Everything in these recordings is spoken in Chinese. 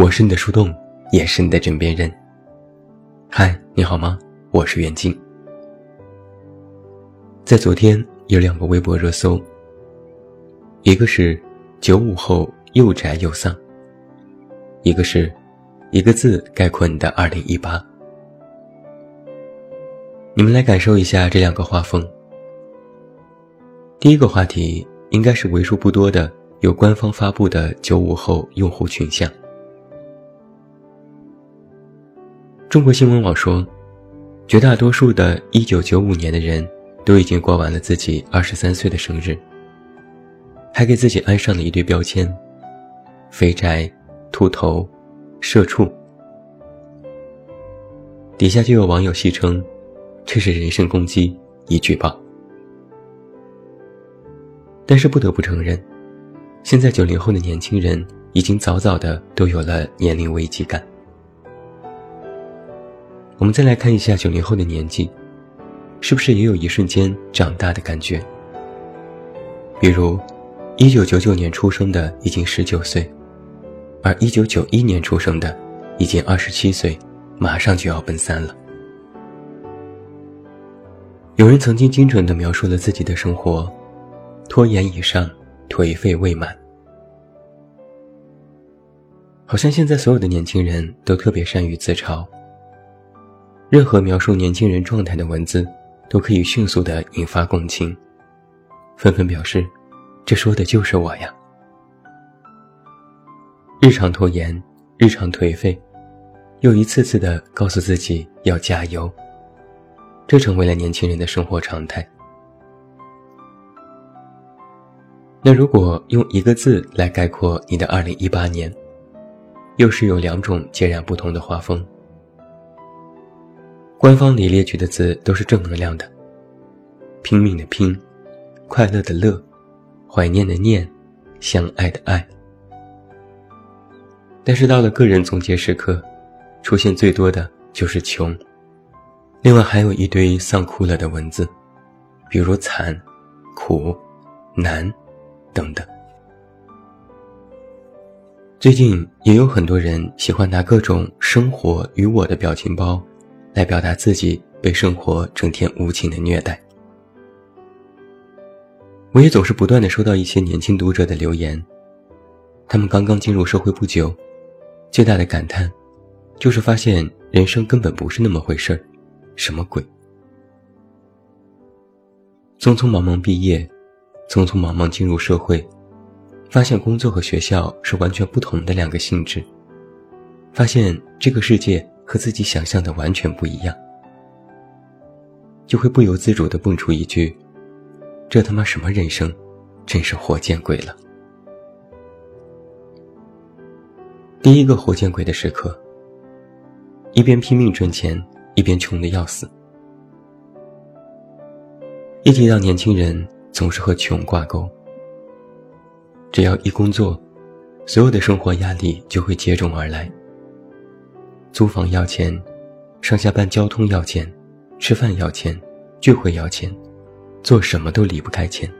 我是你的树洞，也是你的枕边人。嗨，你好吗？我是袁静。在昨天有两个微博热搜，一个是九五后又宅又丧，一个是一个字概括你的二零一八。你们来感受一下这两个画风。第一个话题应该是为数不多的有官方发布的九五后用户群像。中国新闻网说，绝大多数的1995年的人都已经过完了自己二十三岁的生日，还给自己安上了一堆标签：肥宅、秃头、社畜。底下就有网友戏称。这是人身攻击，已举报。但是不得不承认，现在九零后的年轻人已经早早的都有了年龄危机感。我们再来看一下九零后的年纪，是不是也有一瞬间长大的感觉？比如，一九九九年出生的已经十九岁，而一九九一年出生的已经二十七岁，马上就要奔三了。有人曾经精准地描述了自己的生活：拖延以上，颓废未满。好像现在所有的年轻人都特别善于自嘲。任何描述年轻人状态的文字，都可以迅速地引发共情，纷纷表示：“这说的就是我呀！”日常拖延，日常颓废，又一次次地告诉自己要加油。这成为了年轻人的生活常态。那如果用一个字来概括你的二零一八年，又是有两种截然不同的画风。官方里列举的字都是正能量的，拼命的拼，快乐的乐，怀念的念，相爱的爱。但是到了个人总结时刻，出现最多的就是穷。另外还有一堆丧哭了的文字，比如惨、苦、难等等。最近也有很多人喜欢拿各种“生活与我的”表情包，来表达自己被生活整天无情的虐待。我也总是不断的收到一些年轻读者的留言，他们刚刚进入社会不久，最大的感叹，就是发现人生根本不是那么回事儿。什么鬼？匆匆忙忙毕业，匆匆忙忙进入社会，发现工作和学校是完全不同的两个性质，发现这个世界和自己想象的完全不一样，就会不由自主的蹦出一句：“这他妈什么人生，真是活见鬼了！”第一个活见鬼的时刻，一边拼命赚钱。一边穷得要死，一提到年轻人，总是和穷挂钩。只要一工作，所有的生活压力就会接踵而来。租房要钱，上下班交通要钱，吃饭要钱，聚会要钱，做什么都离不开钱。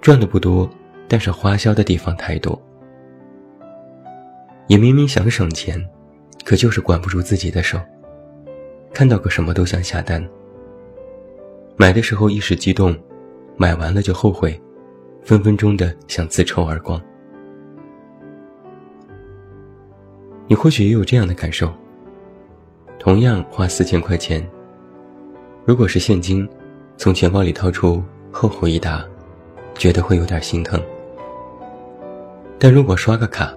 赚的不多，但是花销的地方太多。也明明想省钱。可就是管不住自己的手，看到个什么都想下单。买的时候一时激动，买完了就后悔，分分钟的想自抽耳光。你或许也有这样的感受。同样花四千块钱，如果是现金，从钱包里掏出，厚厚一沓，觉得会有点心疼。但如果刷个卡，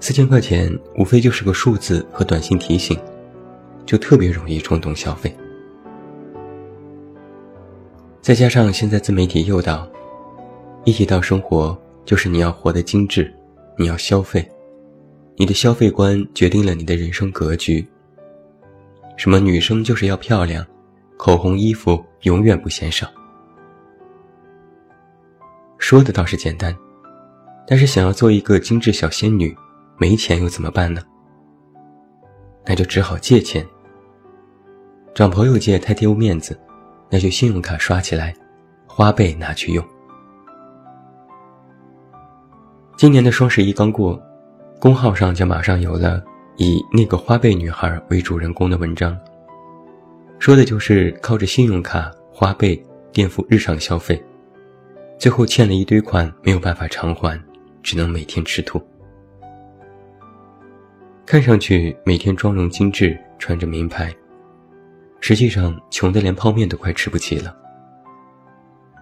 四千块钱无非就是个数字和短信提醒，就特别容易冲动消费。再加上现在自媒体诱导，一提到生活，就是你要活得精致，你要消费，你的消费观决定了你的人生格局。什么女生就是要漂亮，口红衣服永远不嫌少。说的倒是简单，但是想要做一个精致小仙女。没钱又怎么办呢？那就只好借钱。找朋友借太丢面子，那就信用卡刷起来，花呗拿去用。今年的双十一刚过，公号上就马上有了以那个花呗女孩为主人公的文章，说的就是靠着信用卡、花呗垫付日常消费，最后欠了一堆款没有办法偿还，只能每天吃土。看上去每天妆容精致，穿着名牌，实际上穷得连泡面都快吃不起了。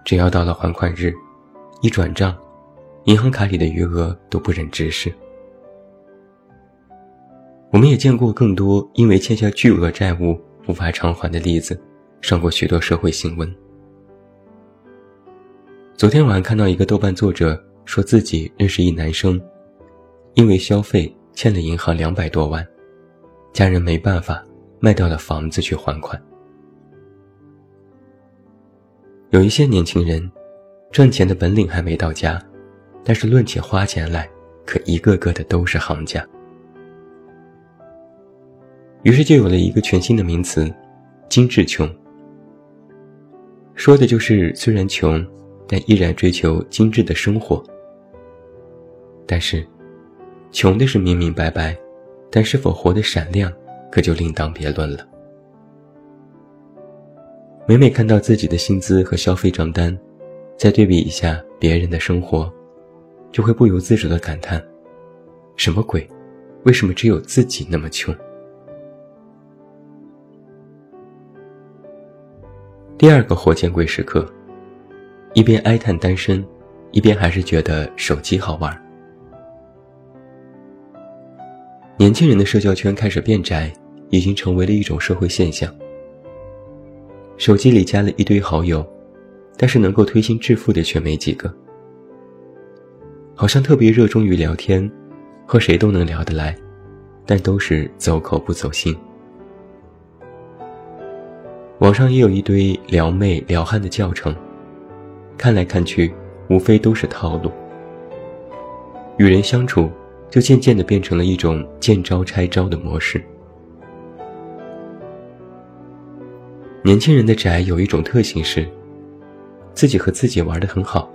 只要到了还款日，一转账。银行卡里的余额都不忍直视。我们也见过更多因为欠下巨额债务无法偿还的例子，上过许多社会新闻。昨天晚上看到一个豆瓣作者说自己认识一男生，因为消费欠了银行两百多万，家人没办法卖掉了房子去还款。有一些年轻人，赚钱的本领还没到家。但是论起花钱来，可一个个的都是行家。于是就有了一个全新的名词——精致穷。说的就是虽然穷，但依然追求精致的生活。但是，穷的是明明白白，但是否活得闪亮，可就另当别论了。每每看到自己的薪资和消费账单，再对比一下别人的生活。就会不由自主的感叹：“什么鬼？为什么只有自己那么穷？”第二个活见鬼时刻，一边哀叹单身，一边还是觉得手机好玩。年轻人的社交圈开始变窄，已经成为了一种社会现象。手机里加了一堆好友，但是能够推心置腹的却没几个。好像特别热衷于聊天，和谁都能聊得来，但都是走口不走心。网上也有一堆撩妹撩汉的教程，看来看去，无非都是套路。与人相处，就渐渐的变成了一种见招拆招的模式。年轻人的宅有一种特性是，自己和自己玩的很好，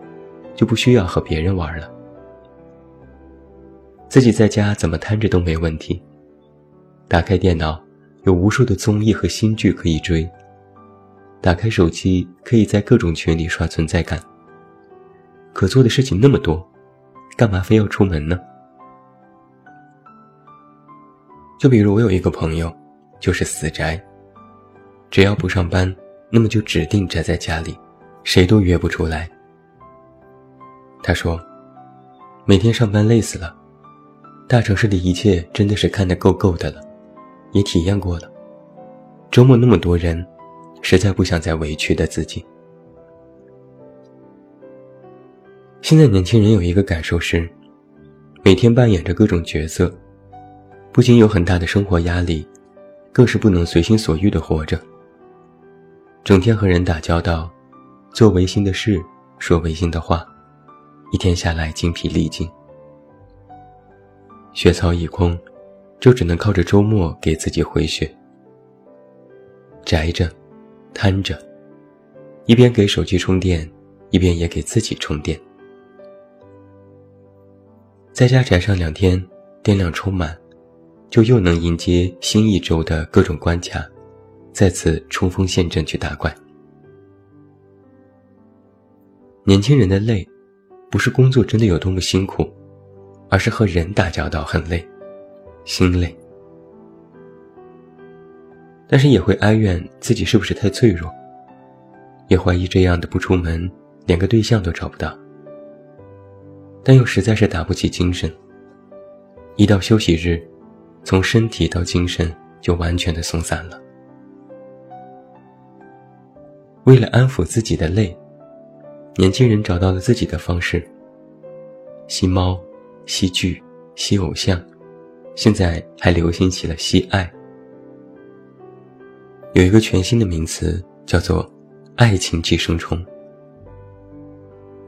就不需要和别人玩了。自己在家怎么瘫着都没问题。打开电脑，有无数的综艺和新剧可以追；打开手机，可以在各种群里刷存在感。可做的事情那么多，干嘛非要出门呢？就比如我有一个朋友，就是死宅。只要不上班，那么就指定宅在家里，谁都约不出来。他说，每天上班累死了。大城市的一切真的是看得够够的了，也体验过了。周末那么多人，实在不想再委屈的自己。现在年轻人有一个感受是，每天扮演着各种角色，不仅有很大的生活压力，更是不能随心所欲的活着。整天和人打交道，做违心的事，说违心的话，一天下来精疲力尽。血槽一空，就只能靠着周末给自己回血。宅着，瘫着，一边给手机充电，一边也给自己充电。在家宅上两天，电量充满，就又能迎接新一周的各种关卡，再次冲锋陷阵去打怪。年轻人的累，不是工作真的有多么辛苦。而是和人打交道很累，心累，但是也会哀怨自己是不是太脆弱，也怀疑这样的不出门连个对象都找不到，但又实在是打不起精神。一到休息日，从身体到精神就完全的松散了。为了安抚自己的累，年轻人找到了自己的方式，吸猫。吸剧、吸偶像，现在还流行起了吸爱。有一个全新的名词叫做“爱情寄生虫”。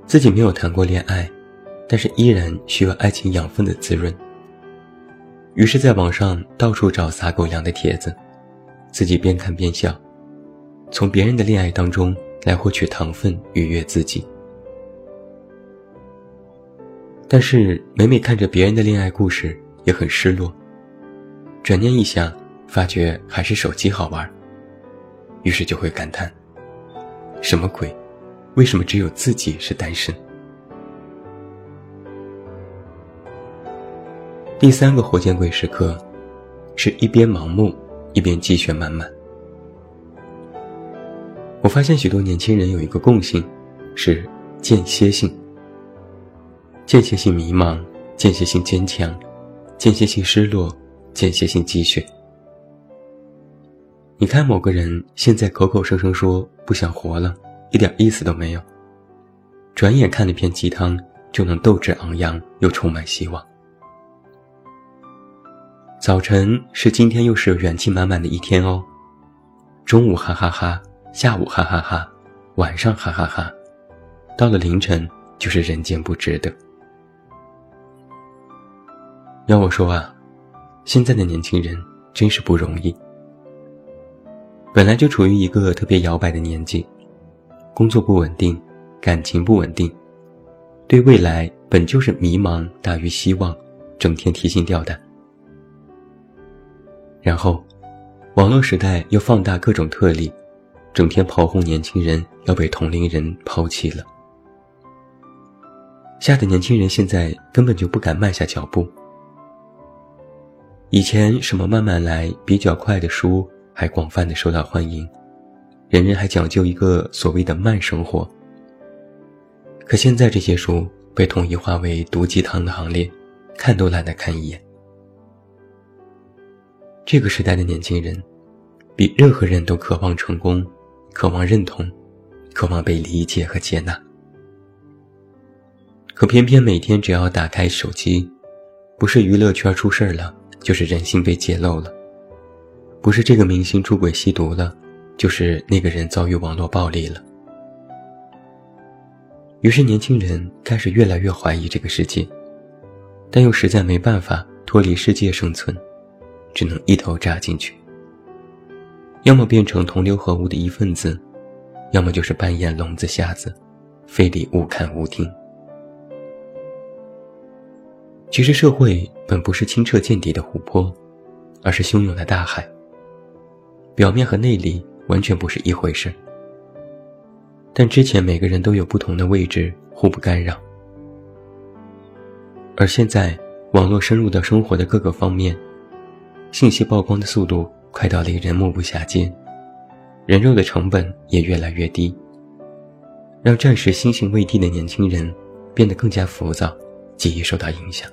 自己没有谈过恋爱，但是依然需要爱情养分的滋润。于是，在网上到处找撒狗粮的帖子，自己边看边笑，从别人的恋爱当中来获取糖分，愉悦自己。但是每每看着别人的恋爱故事，也很失落。转念一想，发觉还是手机好玩，于是就会感叹：什么鬼？为什么只有自己是单身？第三个活见鬼时刻，是一边盲目，一边积雪满满。我发现许多年轻人有一个共性，是间歇性。间歇性迷茫，间歇性坚强，间歇性失落，间歇性积雪。你看某个人现在口口声声说不想活了，一点意思都没有。转眼看了片鸡汤，就能斗志昂扬，又充满希望。早晨是今天又是元气满满的一天哦，中午哈哈哈，下午哈哈哈，晚上哈哈哈，到了凌晨就是人间不值得。要我说啊，现在的年轻人真是不容易。本来就处于一个特别摇摆的年纪，工作不稳定，感情不稳定，对未来本就是迷茫大于希望，整天提心吊胆。然后，网络时代又放大各种特例，整天炮轰年轻人要被同龄人抛弃了，吓得年轻人现在根本就不敢迈下脚步。以前什么慢慢来、比较快的书还广泛的受到欢迎，人人还讲究一个所谓的慢生活。可现在这些书被统一划为毒鸡汤的行列，看都懒得看一眼。这个时代的年轻人，比任何人都渴望成功，渴望认同，渴望被理解和接纳。可偏偏每天只要打开手机，不是娱乐圈出事儿了，就是人性被揭露了；不是这个明星出轨吸毒了，就是那个人遭遇网络暴力了。于是年轻人开始越来越怀疑这个世界，但又实在没办法脱离世界生存。只能一头扎进去，要么变成同流合污的一份子，要么就是扮演聋子瞎子，非礼勿看勿听。其实社会本不是清澈见底的湖泊，而是汹涌的大海。表面和内里完全不是一回事。但之前每个人都有不同的位置，互不干扰。而现在，网络深入到生活的各个方面。信息曝光的速度快到令人目不暇接，人肉的成本也越来越低，让暂时心性未定的年轻人变得更加浮躁，极易受到影响。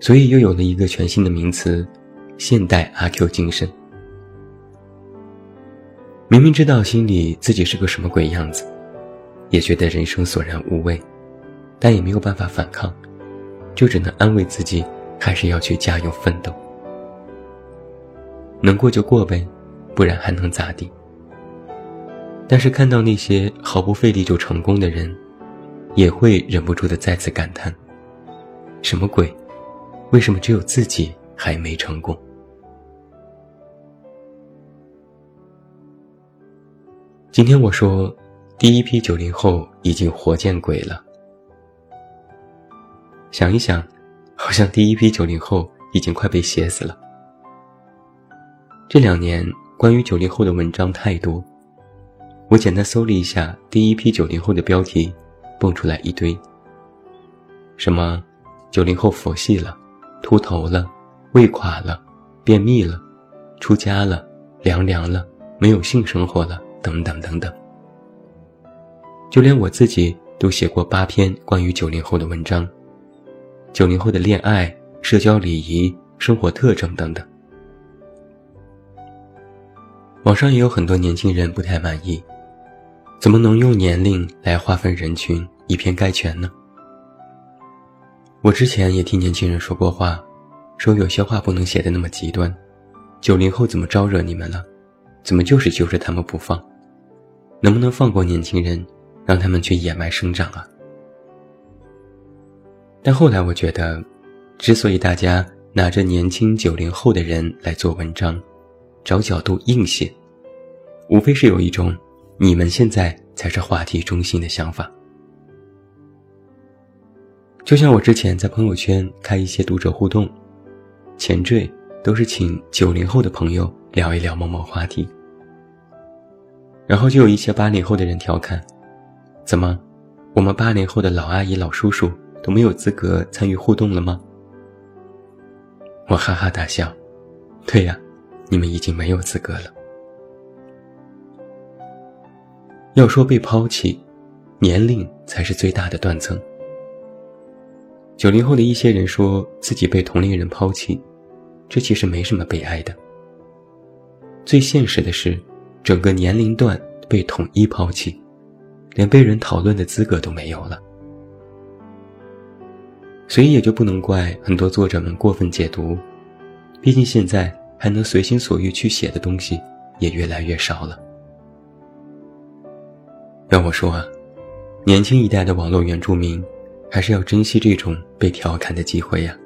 所以又有了一个全新的名词——现代阿 Q 精神。明明知道心里自己是个什么鬼样子，也觉得人生索然无味，但也没有办法反抗，就只能安慰自己。还是要去加油奋斗，能过就过呗，不然还能咋地？但是看到那些毫不费力就成功的人，也会忍不住的再次感叹：什么鬼？为什么只有自己还没成功？今天我说，第一批九零后已经活见鬼了。想一想。好像第一批九零后已经快被写死了。这两年关于九零后的文章太多，我简单搜了一下第一批九零后的标题，蹦出来一堆。什么，九零后佛系了，秃头了，胃垮了，便秘了，出家了，凉凉了，没有性生活了，等等等等。就连我自己都写过八篇关于九零后的文章。九零后的恋爱、社交礼仪、生活特征等等，网上也有很多年轻人不太满意，怎么能用年龄来划分人群，以偏概全呢？我之前也听年轻人说过话，说有些话不能写的那么极端，九零后怎么招惹你们了？怎么就是揪着他们不放？能不能放过年轻人，让他们去野蛮生长啊？但后来我觉得，之所以大家拿着年轻九零后的人来做文章，找角度硬写，无非是有一种你们现在才是话题中心的想法。就像我之前在朋友圈开一些读者互动，前缀都是请九零后的朋友聊一聊某某话题，然后就有一些八零后的人调侃：“怎么，我们八零后的老阿姨、老叔叔都没有资格参与互动了吗？”我哈哈大笑：“对呀，你们已经没有资格了。”要说被抛弃，年龄才是最大的断层。九零后的一些人说自己被同龄人抛弃，这其实没什么悲哀的。最现实的是，整个年龄段被统一抛弃，连被人讨论的资格都没有了。所以也就不能怪很多作者们过分解读，毕竟现在还能随心所欲去写的东西也越来越少了。要我说啊，年轻一代的网络原住民，还是要珍惜这种被调侃的机会呀。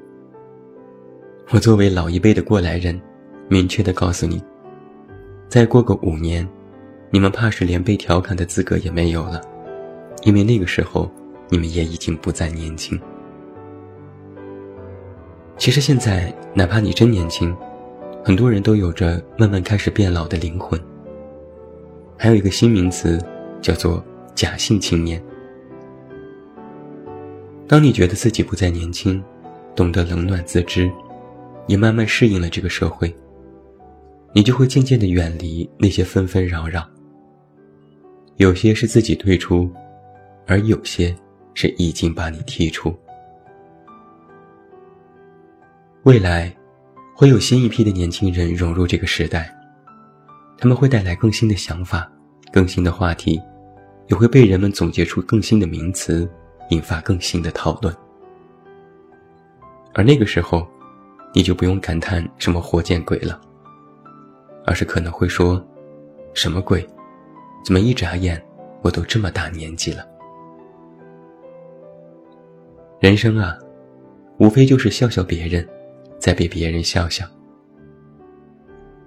我作为老一辈的过来人，明确的告诉你，再过个五年，你们怕是连被调侃的资格也没有了，因为那个时候，你们也已经不再年轻。其实现在，哪怕你真年轻，很多人都有着慢慢开始变老的灵魂。还有一个新名词。叫做假性青年。当你觉得自己不再年轻，懂得冷暖自知，也慢慢适应了这个社会，你就会渐渐的远离那些纷纷扰扰。有些是自己退出，而有些是已经把你踢出。未来，会有新一批的年轻人融入这个时代，他们会带来更新的想法。更新的话题，也会被人们总结出更新的名词，引发更新的讨论。而那个时候，你就不用感叹什么“活见鬼”了，而是可能会说：“什么鬼？怎么一眨眼我都这么大年纪了？”人生啊，无非就是笑笑别人，再被别人笑笑。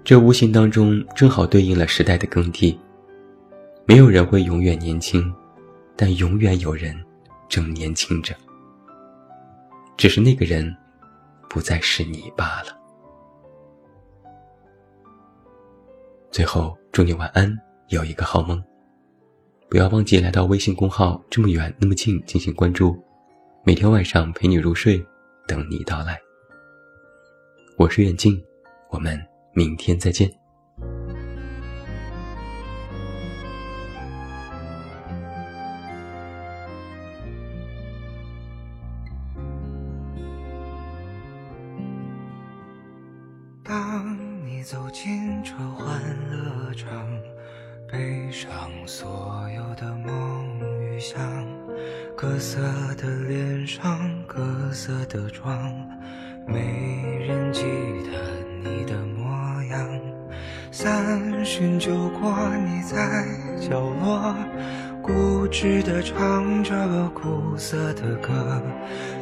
这无形当中正好对应了时代的更替。没有人会永远年轻，但永远有人正年轻着。只是那个人不再是你罢了。最后，祝你晚安，有一个好梦。不要忘记来到微信公号“这么远那么近”进行关注，每天晚上陪你入睡，等你到来。我是远近，我们明天再见。三巡酒过，你在角落。固执地唱着苦涩的歌，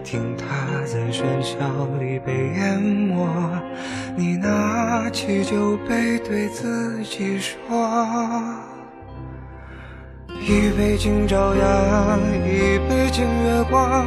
听它在喧嚣里被淹没。你拿起酒杯，对自己说：一杯敬朝阳，一杯敬月光，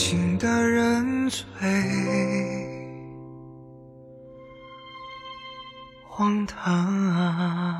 清醒的人最荒唐啊！